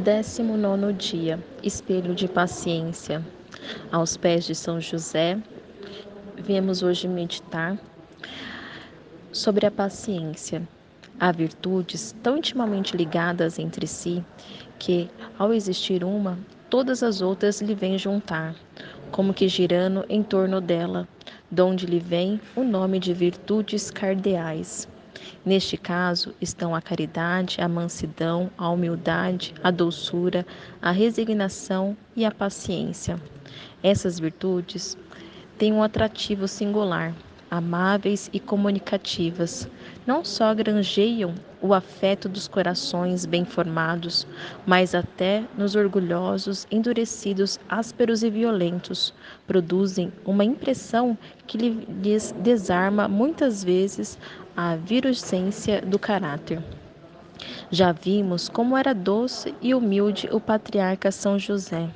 19 dia Espelho de Paciência. Aos pés de São José, viemos hoje meditar sobre a paciência. Há virtudes tão intimamente ligadas entre si que, ao existir uma, todas as outras lhe vêm juntar, como que girando em torno dela, donde lhe vem o nome de virtudes cardeais. Neste caso estão a caridade, a mansidão, a humildade, a doçura, a resignação e a paciência. Essas virtudes têm um atrativo singular, amáveis e comunicativas, não só granjeiam o afeto dos corações bem formados, mas até nos orgulhosos, endurecidos, ásperos e violentos, produzem uma impressão que lhes desarma muitas vezes a virulência do caráter. Já vimos como era doce e humilde o patriarca São José,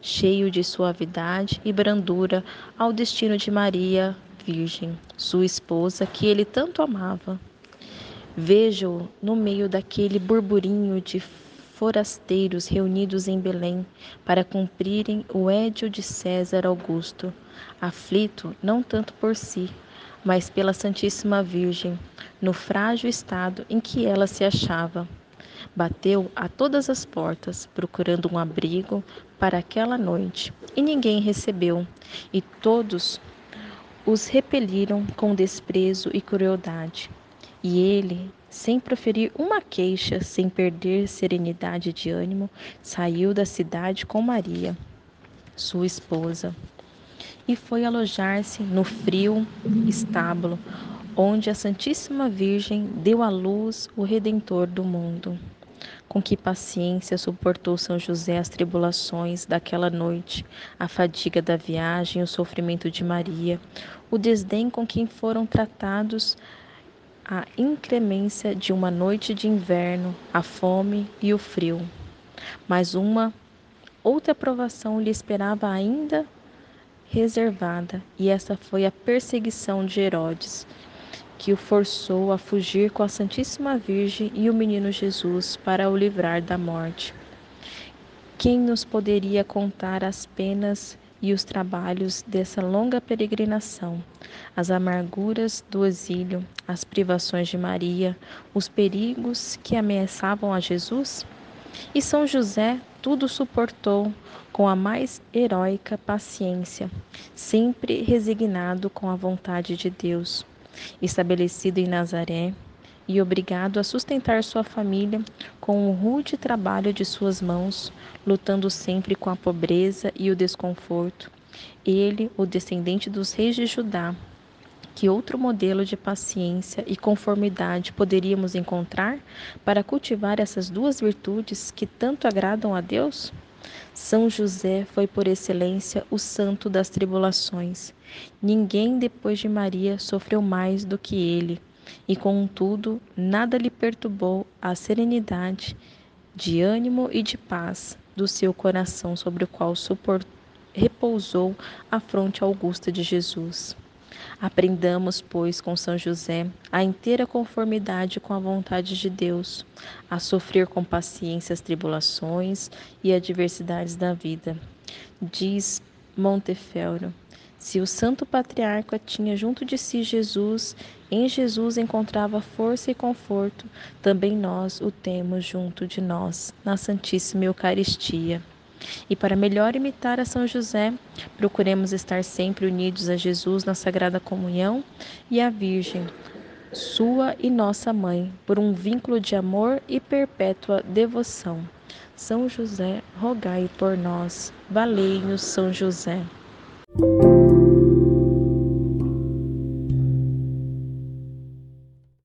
cheio de suavidade e brandura ao destino de Maria, Virgem, sua esposa, que ele tanto amava. Vejo-o no meio daquele burburinho de forasteiros reunidos em Belém para cumprirem o édio de César Augusto, aflito não tanto por si, mas pela Santíssima Virgem, no frágil estado em que ela se achava. Bateu a todas as portas, procurando um abrigo para aquela noite, e ninguém recebeu, e todos os repeliram com desprezo e crueldade. E ele, sem proferir uma queixa, sem perder serenidade de ânimo, saiu da cidade com Maria, sua esposa, e foi alojar-se no frio estábulo, onde a Santíssima Virgem deu à luz o Redentor do mundo. Com que paciência suportou São José as tribulações daquela noite, a fadiga da viagem, o sofrimento de Maria, o desdém com quem foram tratados, a incremência de uma noite de inverno, a fome e o frio. Mas uma outra provação lhe esperava ainda reservada, e essa foi a perseguição de Herodes, que o forçou a fugir com a Santíssima Virgem e o menino Jesus para o livrar da morte. Quem nos poderia contar as penas e os trabalhos dessa longa peregrinação, as amarguras do exílio, as privações de Maria, os perigos que ameaçavam a Jesus? E São José tudo suportou com a mais heróica paciência, sempre resignado com a vontade de Deus estabelecido em Nazaré e obrigado a sustentar sua família com o rude trabalho de suas mãos, lutando sempre com a pobreza e o desconforto. Ele, o descendente dos reis de Judá, que outro modelo de paciência e conformidade poderíamos encontrar para cultivar essas duas virtudes que tanto agradam a Deus? São José foi por excelência o santo das tribulações. Ninguém depois de Maria sofreu mais do que ele, e contudo nada lhe perturbou a serenidade de ânimo e de paz do seu coração sobre o qual repousou a fronte augusta de Jesus. Aprendamos, pois, com São José a inteira conformidade com a vontade de Deus, a sofrer com paciência as tribulações e adversidades da vida. Diz Montefeltro: se o Santo Patriarca tinha junto de si Jesus, em Jesus encontrava força e conforto, também nós o temos junto de nós, na Santíssima Eucaristia. E para melhor imitar a São José, procuremos estar sempre unidos a Jesus na Sagrada Comunhão e à Virgem, sua e nossa mãe, por um vínculo de amor e perpétua devoção. São José, rogai por nós. Valei-nos, São José.